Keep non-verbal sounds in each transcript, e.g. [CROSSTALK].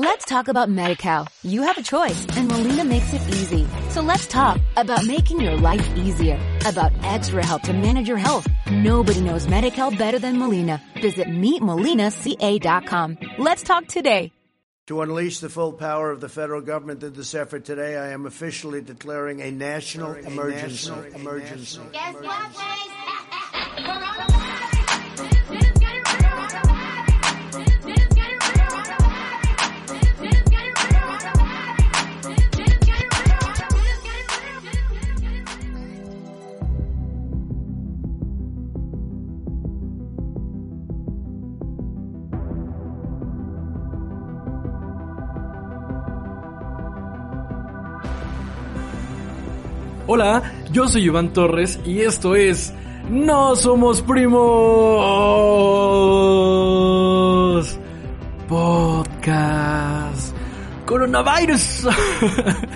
Let's talk about MediCal. You have a choice and Molina makes it easy. So let's talk about making your life easier, about extra help to manage your health. Nobody knows MediCal better than Molina. Visit meetmolinaca.com. Let's talk today. To unleash the full power of the federal government in this effort today, I am officially declaring a national emergency. emergency. Guess what, Hola, yo soy Iván Torres y esto es No Somos Primos Podcast Coronavirus.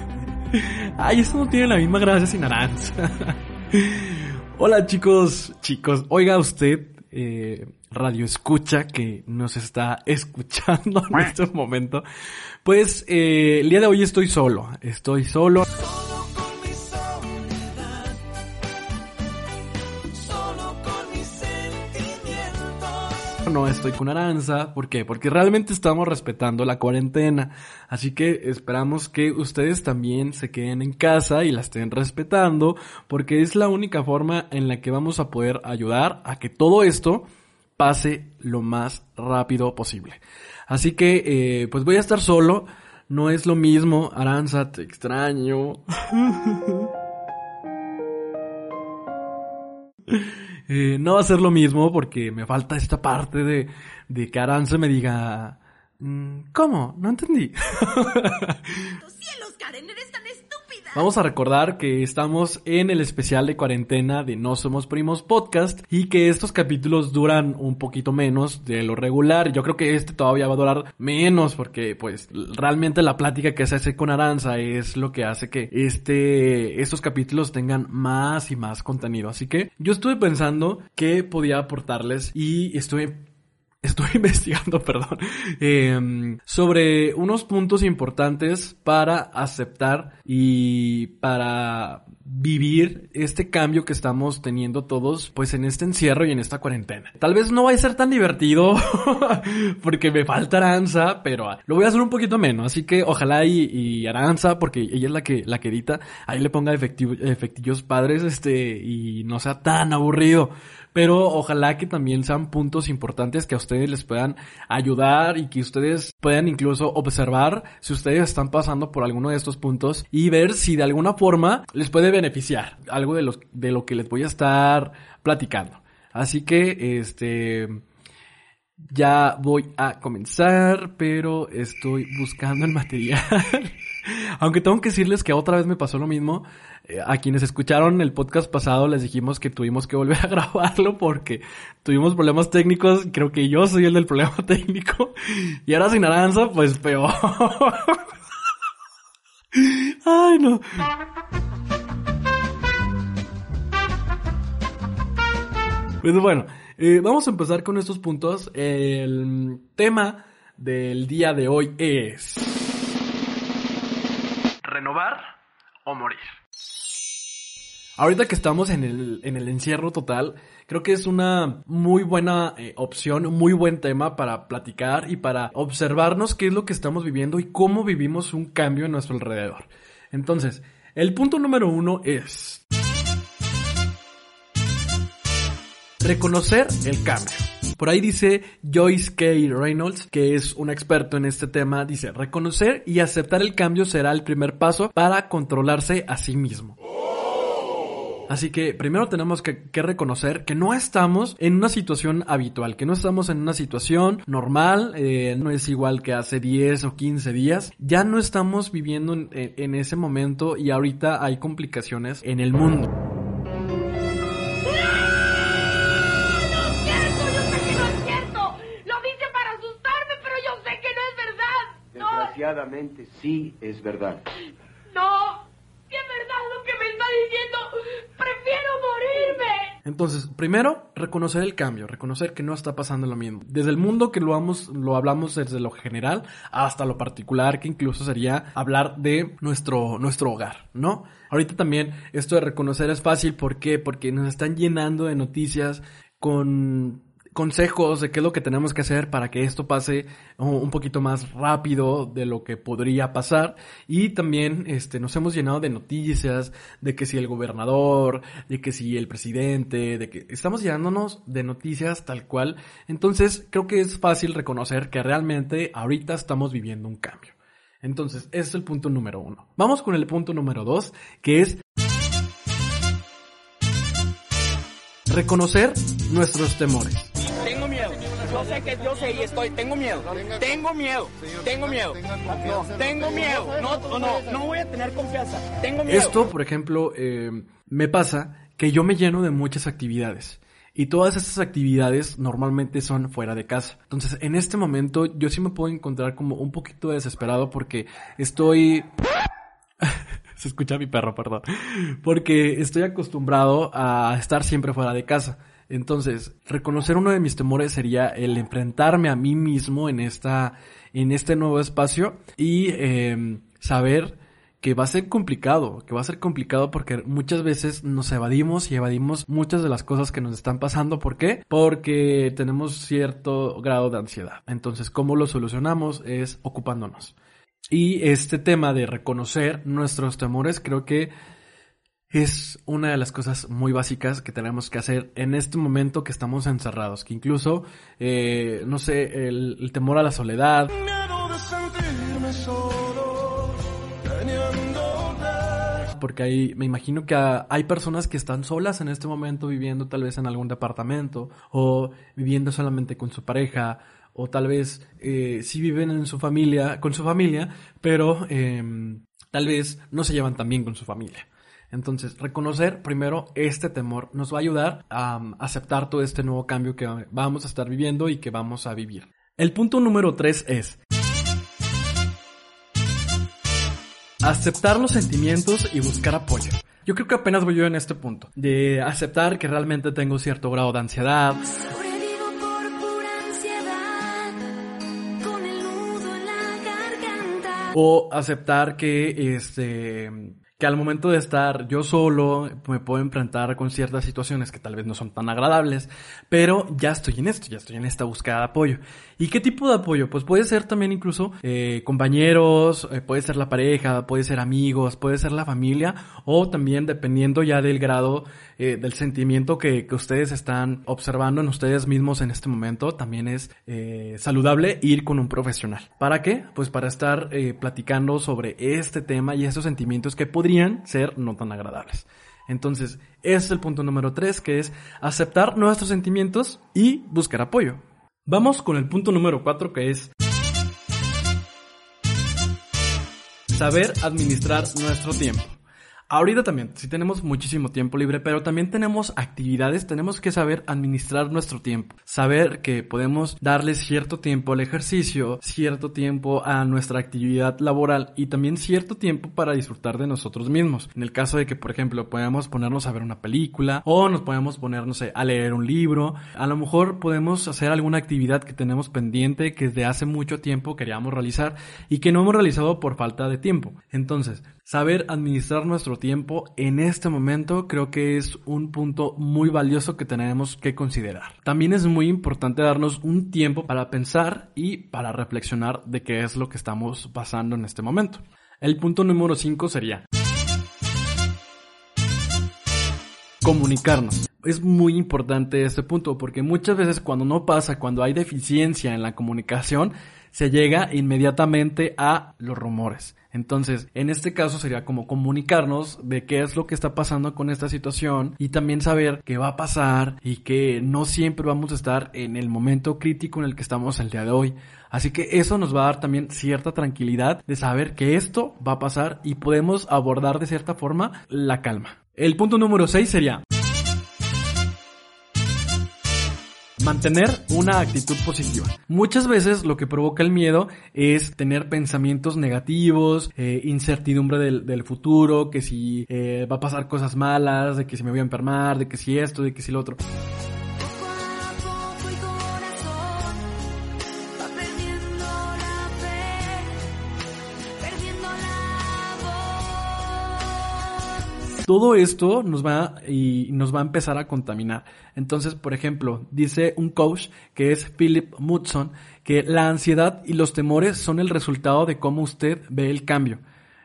[LAUGHS] Ay, esto no tiene la misma gracia sin Aranza. [LAUGHS] Hola chicos, chicos, oiga usted, eh, radio escucha que nos está [LAUGHS] escuchando en este momento. Pues eh, el día de hoy estoy solo, estoy solo. No estoy con Aranza. ¿Por qué? Porque realmente estamos respetando la cuarentena. Así que esperamos que ustedes también se queden en casa y la estén respetando. Porque es la única forma en la que vamos a poder ayudar a que todo esto pase lo más rápido posible. Así que, eh, pues voy a estar solo. No es lo mismo. Aranza, te extraño. [LAUGHS] Eh, no va a ser lo mismo porque me falta esta parte de, de que Aranza me diga, "Mm, ¿cómo? No entendí. [LAUGHS] ¡Cielos, Karen! ¡Eres tan! Vamos a recordar que estamos en el especial de cuarentena de No Somos Primos Podcast y que estos capítulos duran un poquito menos de lo regular. Yo creo que este todavía va a durar menos porque pues realmente la plática que se hace con Aranza es lo que hace que este, estos capítulos tengan más y más contenido. Así que yo estuve pensando qué podía aportarles y estuve Estoy [LAUGHS] investigando, perdón, em, sobre unos puntos importantes para aceptar y para vivir este cambio que estamos teniendo todos, pues en este encierro y en esta cuarentena. Tal vez no va a ser tan divertido [LAUGHS] porque me falta Aranza, pero ah, lo voy a hacer un poquito menos. Así que ojalá y, y Aranza, porque ella es la que, la que edita, ahí le ponga efectivo- efectillos padres, este, y no sea tan aburrido pero ojalá que también sean puntos importantes que a ustedes les puedan ayudar y que ustedes puedan incluso observar si ustedes están pasando por alguno de estos puntos y ver si de alguna forma les puede beneficiar algo de, los, de lo que les voy a estar platicando. Así que, este, ya voy a comenzar, pero estoy buscando el material. [LAUGHS] Aunque tengo que decirles que otra vez me pasó lo mismo. Eh, A quienes escucharon el podcast pasado les dijimos que tuvimos que volver a [LAUGHS] grabarlo porque tuvimos problemas técnicos. Creo que yo soy el del problema [LAUGHS] técnico. Y ahora sin Aranza, pues peor. [LAUGHS] Ay, no. Pues bueno, eh, vamos a empezar con estos puntos. El tema del día de hoy es... ¿Renovar o morir? Ahorita que estamos en el, en el encierro total, creo que es una muy buena eh, opción, muy buen tema para platicar y para observarnos qué es lo que estamos viviendo y cómo vivimos un cambio en nuestro alrededor. Entonces, el punto número uno es reconocer el cambio. Por ahí dice Joyce K. Reynolds, que es un experto en este tema, dice, reconocer y aceptar el cambio será el primer paso para controlarse a sí mismo. Así que primero tenemos que, reconocer que no estamos en una situación habitual, que no estamos en una situación normal, eh, no es igual que hace 10 o 15 días, ya no estamos viviendo en, en- en ese momento y ahorita hay complicaciones en el mundo. Desgraciadamente sí es verdad. no. Si es verdad lo que me está diciendo, prefiero morirme. Entonces, primero, reconocer el cambio, reconocer que no está pasando lo mismo. Desde el mundo que lo, vamos, lo hablamos desde lo general hasta lo particular, que incluso sería hablar de nuestro, nuestro hogar, ¿no? Ahorita también esto de reconocer es fácil, ¿por qué? Porque nos están llenando de noticias con consejos de qué es lo que tenemos que hacer para que esto pase un poquito más rápido de lo que podría pasar y también este nos hemos llenado de noticias de que si el gobernador, de que si el presidente, de que estamos llenándonos de noticias tal cual. Entonces, creo que es fácil reconocer que realmente ahorita estamos viviendo un cambio. Entonces, ese es el punto número uno. Vamos con el punto número dos, que es reconocer nuestros temores. Yo sé que yo sé y estoy. Tengo miedo. Tengo miedo. Tengo miedo. No, tengo miedo. No, no, no voy a tener confianza. Tengo miedo. Esto, por ejemplo, eh, me pasa que yo me lleno de muchas actividades. Y todas estas actividades normalmente son fuera de casa. Entonces, en este momento yo sí me puedo encontrar como un poquito desesperado porque estoy... [LAUGHS] Se escucha mi perro, perdón. Porque estoy acostumbrado a estar siempre fuera de casa. Entonces, reconocer uno de mis temores sería el enfrentarme a mí mismo en esta, en este nuevo espacio y eh, saber que va a ser complicado, que va a ser complicado porque muchas veces nos evadimos y evadimos muchas de las cosas que nos están pasando. ¿Por qué? Porque tenemos cierto grado de ansiedad. Entonces, ¿cómo lo solucionamos? Es ocupándonos. Y este tema de reconocer nuestros temores creo que es una de las cosas muy básicas que tenemos que hacer en este momento que estamos encerrados, que incluso, eh, no sé, el, el temor a la soledad, porque hay, me imagino que ha- hay personas que están solas en este momento viviendo tal vez en algún departamento o viviendo solamente con su pareja o tal vez eh, sí viven en su familia, con su familia, pero em, tal vez no se llevan tan bien con su familia. Entonces, reconocer primero este temor nos va a ayudar a um, aceptar todo este nuevo cambio que vamos a estar viviendo y que vamos a vivir. El punto número tres es aceptar los sentimientos y buscar apoyo. Yo creo que apenas voy yo en este punto, de aceptar que realmente tengo cierto grado de ansiedad, o aceptar que este que al momento de estar yo solo me puedo enfrentar con ciertas situaciones que tal vez no son tan agradables, pero ya estoy en esto, ya estoy en esta búsqueda de apoyo. ¿Y qué tipo de apoyo? Pues puede ser también incluso eh, compañeros, eh, puede ser la pareja, puede ser amigos, puede ser la familia, o también dependiendo ya del grado eh, del sentimiento que, que ustedes están observando en ustedes mismos en este momento, también es saludable ir con un profesional. ¿Para qué? Pues para estar platicando sobre este tema y estos sentimientos que podrían ser no tan agradables. Entonces, ese es el punto número tres, que es aceptar nuestros sentimientos y buscar apoyo. Vamos con el punto número cuatro, que es saber administrar nuestro tiempo. Ahorita también, si tenemos muchísimo tiempo libre, pero también tenemos actividades, tenemos que saber administrar nuestro tiempo. Saber que podemos darle cierto tiempo al ejercicio, cierto tiempo a nuestra actividad laboral y también cierto tiempo para disfrutar de nosotros mismos. En el caso de que, por ejemplo, podamos ponernos a ver una película o nos podemos poner, no sé, a leer un libro. A lo mejor podemos hacer alguna actividad que tenemos pendiente que desde hace mucho tiempo queríamos realizar y que no hemos realizado por falta de tiempo. Entonces, saber administrar nuestro tiempo en este momento creo que es un punto muy valioso que tenemos que considerar. También es muy importante darnos un tiempo para pensar y para reflexionar de qué es lo que estamos pasando en este momento. El punto número 5 sería comunicarnos. Es muy importante este punto porque muchas veces cuando no pasa, cuando hay deficiencia en la comunicación, se llega inmediatamente a los rumores. Entonces, en este caso sería como comunicarnos de qué es lo que está pasando con esta situación y también saber qué va a pasar y que no siempre vamos a estar en el momento crítico en el que estamos el día de hoy. Así que eso nos va a dar también cierta tranquilidad de saber que esto va a pasar y podemos abordar de cierta forma la calma. El punto número 6 sería Mantener una actitud positiva. Muchas veces lo que provoca el miedo es tener pensamientos negativos, eh, incertidumbre del, del futuro, que si eh, va a pasar cosas malas, de que si me voy a enfermar, de que si esto, de que si lo otro. Todo esto nos va y nos va a empezar a contaminar. Entonces, por ejemplo, dice un coach que es Philip Mudson que la ansiedad y los temores son el resultado de cómo usted ve el cambio.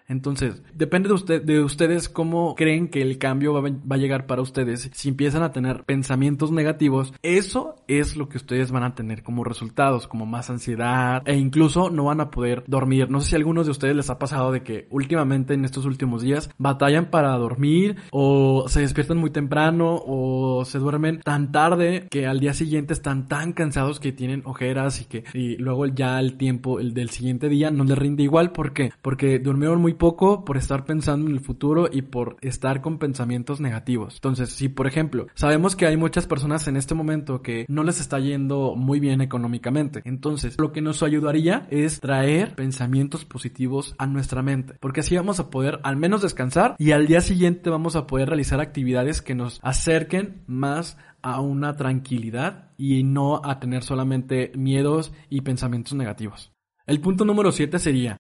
Entonces, depende de, usted, de ustedes cómo creen que el cambio va, a llegar para ustedes. Si empiezan a tener pensamientos negativos, eso es lo que ustedes van a tener como resultados, como más ansiedad e incluso no van a poder dormir. No sé si a algunos de ustedes les ha pasado de que últimamente en estos últimos días batallan para dormir o se despiertan muy temprano o se duermen tan tarde que al día siguiente están tan cansados que tienen ojeras y que y luego ya el tiempo el del siguiente día no les rinde igual ¿por qué? Porque durmieron muy poco por estar pensando en el futuro y por estar con pensamientos negativos. Entonces, si por ejemplo, sabemos que hay muchas personas en este momento que no les está yendo muy bien económicamente. Entonces, lo que nos ayudaría es traer pensamientos positivos a nuestra mente, porque así vamos a poder al menos descansar y al día siguiente vamos a poder realizar actividades que nos acerquen más a una tranquilidad y no a tener solamente miedos y pensamientos negativos. El punto número 7 sería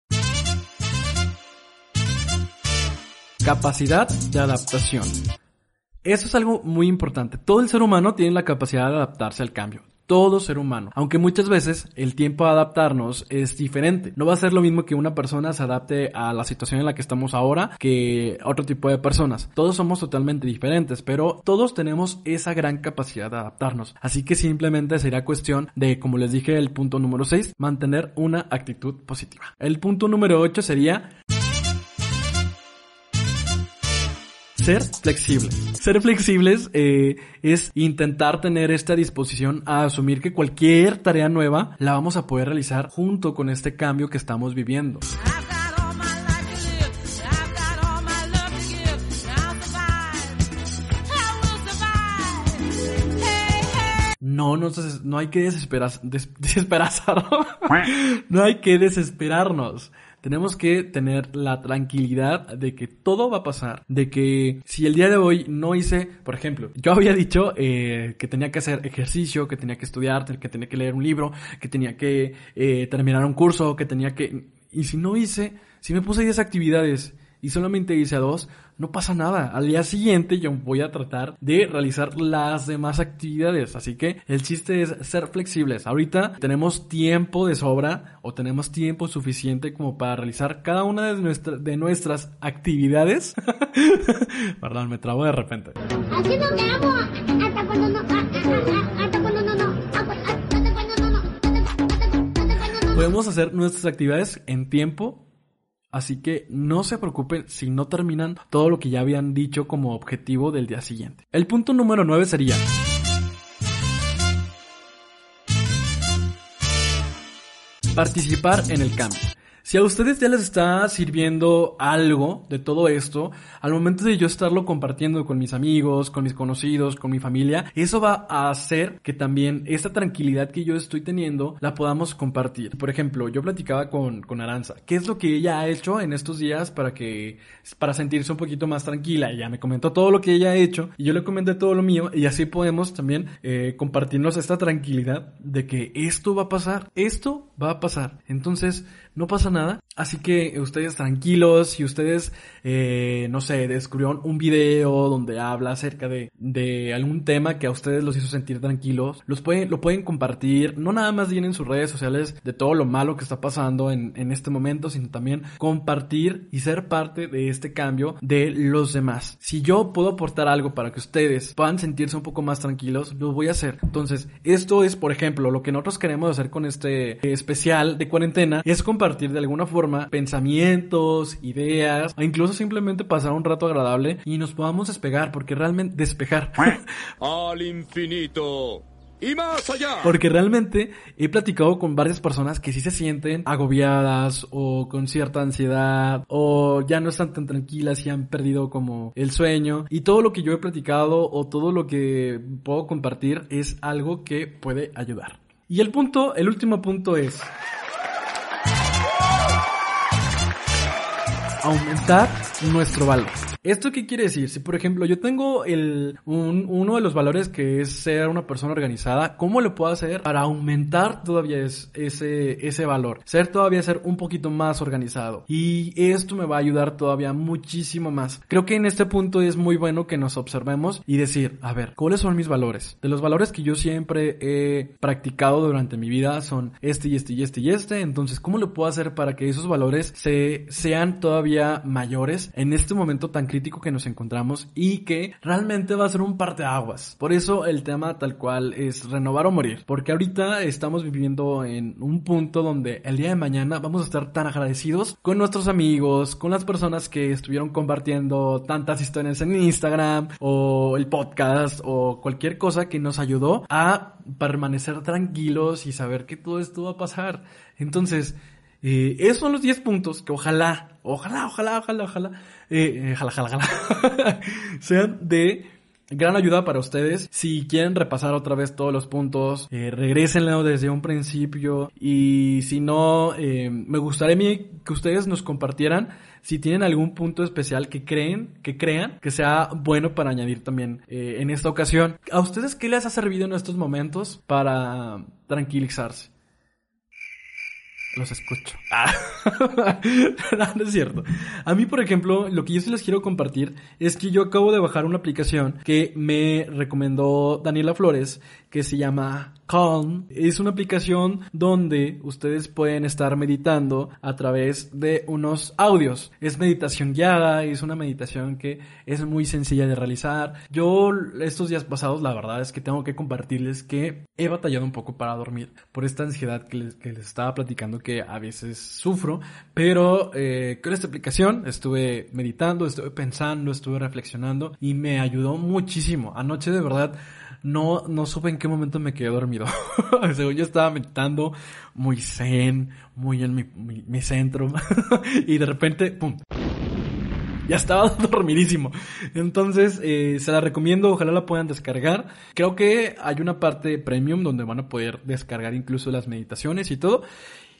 capacidad de adaptación. Eso es algo muy importante. Todo el ser humano tiene la capacidad de adaptarse al cambio. Todo ser humano. Aunque muchas veces el tiempo de adaptarnos es diferente. No va a ser lo mismo que una persona se adapte a la situación en la que estamos ahora que otro tipo de personas. Todos somos totalmente diferentes, pero todos tenemos esa gran capacidad de adaptarnos. Así que simplemente sería cuestión de, como les dije, el punto número 6, mantener una actitud positiva. El punto número 8 sería ser flexible. Ser flexibles eh, es intentar tener esta disposición a asumir que cualquier tarea nueva la vamos a poder realizar junto con este cambio que estamos viviendo. No, no, no hay que desesperar, des- [LAUGHS] desesperazarnos. no hay que desesperarnos. Tenemos que tener la tranquilidad de que todo va a pasar, de que si el día de hoy no hice, por ejemplo, yo había dicho eh, que tenía que hacer ejercicio, que tenía que estudiar, que tenía que leer un libro, que tenía que eh, terminar un curso, que tenía que... Y si no hice, si me puse 10 actividades y solamente hice dos, no pasa nada. Al día siguiente yo voy a tratar de realizar las demás actividades. Así que el chiste es ser flexibles. Ahorita tenemos tiempo de sobra o tenemos tiempo suficiente como para realizar cada una de, nuestra- de nuestras actividades. [LAUGHS] Perdón, me trabo de repente. Así nos quedamos hasta cuando no, hasta cuando no, no, hasta cuando no, no, hasta cuando no. Podemos hacer nuestras actividades en tiempo. Así que no se preocupen si no terminan todo lo que ya habían dicho como objetivo del día siguiente. El punto número 9 sería participar en el cambio. Si a ustedes ya les está sirviendo algo de todo esto, al momento de yo estarlo compartiendo con mis amigos, con mis conocidos, con mi familia, eso va a hacer que también esta tranquilidad que yo estoy teniendo la podamos compartir. Por ejemplo, yo platicaba con, con Aranza, ¿qué es lo que ella ha hecho en estos días para que, para sentirse un poquito más tranquila? Ella me comentó todo lo que ella ha hecho y yo le comenté todo lo mío y así podemos también eh, compartirnos esta tranquilidad de que esto va a pasar, esto va a pasar. Entonces, no pasa nada. Así que ustedes tranquilos, si ustedes, eh, no sé, descubrieron un video donde habla acerca de, de algún tema que a ustedes los hizo sentir tranquilos, los pueden, lo pueden compartir, no nada más bien en sus redes sociales de todo lo malo que está pasando en, en este momento, sino también compartir y ser parte de este cambio de los demás. Si yo puedo aportar algo para que ustedes puedan sentirse un poco más tranquilos, lo voy a hacer. Entonces, esto es, por ejemplo, lo que nosotros queremos hacer con este eh, especial de cuarentena, es compartir de alguna forma pensamientos, ideas, o incluso simplemente pasar un rato agradable y nos podamos despegar, porque realmente despejar. [LAUGHS] Al infinito y más allá. Porque realmente he platicado con varias personas que sí se sienten agobiadas o con cierta ansiedad o ya no están tan tranquilas y han perdido como el sueño. Y todo lo que yo he platicado o todo lo que puedo compartir es algo que puede ayudar. Y el punto, el último punto es aumentar nuestro valor. ¿Esto qué quiere decir? Si por ejemplo yo tengo el, un- uno de los valores que es ser una persona organizada, ¿cómo lo puedo hacer para aumentar todavía es- ese, ese valor? Ser todavía ser un poquito más organizado. Y esto me va a ayudar todavía muchísimo más. Creo que en este punto es muy bueno que nos observemos y decir, a ver, ¿cuáles son mis valores? De los valores que yo siempre he practicado durante mi vida son este y este y este y este. Entonces, ¿cómo lo puedo hacer para que esos valores se, sean todavía mayores en este momento tan crítico que nos encontramos y que realmente va a ser un parteaguas? Por eso el tema tal cual es renovar o morir. Porque ahorita estamos viviendo en un punto donde el día de mañana vamos a estar tan agradecidos con nuestros amigos, con las personas que estuvieron compartiendo tantas historias en Instagram o el podcast o cualquier cosa que nos ayudó a permanecer tranquilos y saber que todo esto va a pasar. Entonces, esos son los 10 puntos que ojalá, ojalá, ojalá, ojalá, ojalá, eh, eh, ojalá, ojalá, [LAUGHS] sean de gran ayuda para ustedes. Si quieren repasar otra vez todos los puntos, eh, regrésenlo desde un principio. Y si no, eh, me gustaría que ustedes nos compartieran si tienen algún punto especial que creen, que crean que sea bueno para añadir también eh, en esta ocasión. ¿A ustedes qué les ha servido en estos momentos para tranquilizarse? Los escucho. Ah. [LAUGHS] no, es cierto. A mí, por ejemplo, lo que yo sí les quiero compartir es que yo acabo de bajar una aplicación que me recomendó Daniela Flores que se llama Calm. Es una aplicación donde ustedes pueden estar meditando a través de unos audios. Es meditación guiada, es una meditación que es muy sencilla de realizar. Yo estos días pasados, la verdad es que tengo que compartirles que he batallado un poco para dormir por esta ansiedad que les, que les estaba platicando que a veces sufro, pero eh, con esta aplicación estuve meditando, estuve pensando, estuve reflexionando y me ayudó muchísimo. Anoche de verdad no, no supe en qué momento me quedé dormido. [LAUGHS] Según yo estaba meditando muy zen, muy en mi, centro [LAUGHS] y de repente, ¡pum! ya estaba [LAUGHS] dormidísimo. Entonces, eh, se la recomiendo, ojalá la puedan descargar. Creo que hay una parte premium donde van a poder descargar incluso las meditaciones y todo.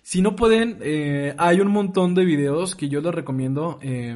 Si no pueden, eh, hay un montón de videos que yo les recomiendo. eh,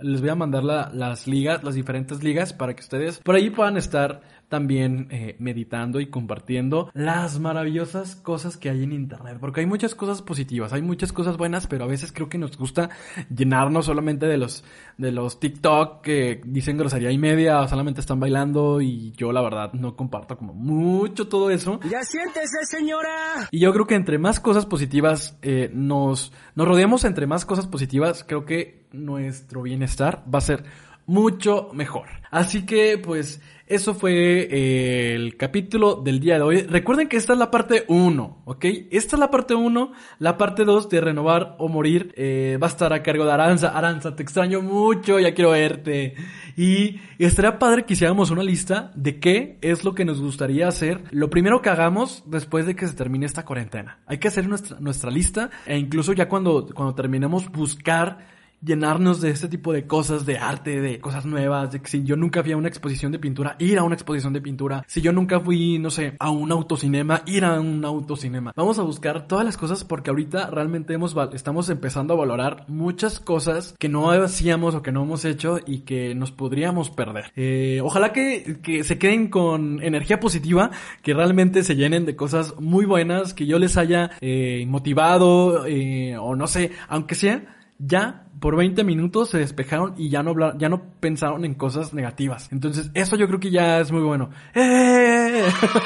les voy a mandar la- las ligas, las diferentes ligas, para que ustedes por ahí puedan estar también eh, meditando y compartiendo las maravillosas cosas que hay en internet. Porque hay muchas cosas positivas, hay muchas cosas buenas, pero a veces creo que nos gusta llenarnos solamente de los, de los TikTok que dicen grosería y media, o solamente están bailando y yo la verdad no comparto como mucho todo eso. Ya siéntese, señora. Y yo creo que entre más cosas positivas eh, nos, nos rodeamos entre más cosas positivas, creo que nuestro bienestar va a ser mucho mejor. Así que pues eso fue eh, el capítulo del día de hoy. Recuerden que esta es la parte 1, ¿ok? Esta es la parte 1. La parte 2 de renovar o morir eh, va a estar a cargo de Aranza. Aranza, te extraño mucho, ya quiero verte. Y estaría padre que hiciéramos una lista de qué es lo que nos gustaría hacer. Lo primero que hagamos después de que se termine esta cuarentena. Hay que hacer nuestra, nuestra lista e incluso ya cuando, cuando terminemos buscar llenarnos de este tipo de cosas, de arte, de cosas nuevas, de que si yo nunca fui a una exposición de pintura, ir a una exposición de pintura, si yo nunca fui, no sé, a un autocinema, ir a un autocinema. Vamos a buscar todas las cosas porque ahorita realmente hemos, estamos empezando a valorar muchas cosas que no hacíamos o que no hemos hecho y que nos podríamos perder. Eh, ojalá que, que se queden con energía positiva, que realmente se llenen de cosas muy buenas, que yo les haya eh, motivado eh, o no sé, aunque sea ya por 20 minutos se despejaron y ya no habla- ya no pensaron en cosas negativas. Entonces, eso yo creo que ya es muy bueno. ¡Eh!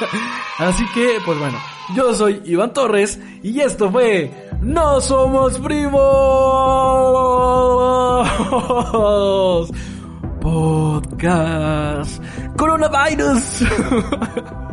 [LAUGHS] Así que, pues bueno, yo soy Iván Torres y esto fue No Somos Primos [LAUGHS] Podcast Coronavirus. [LAUGHS]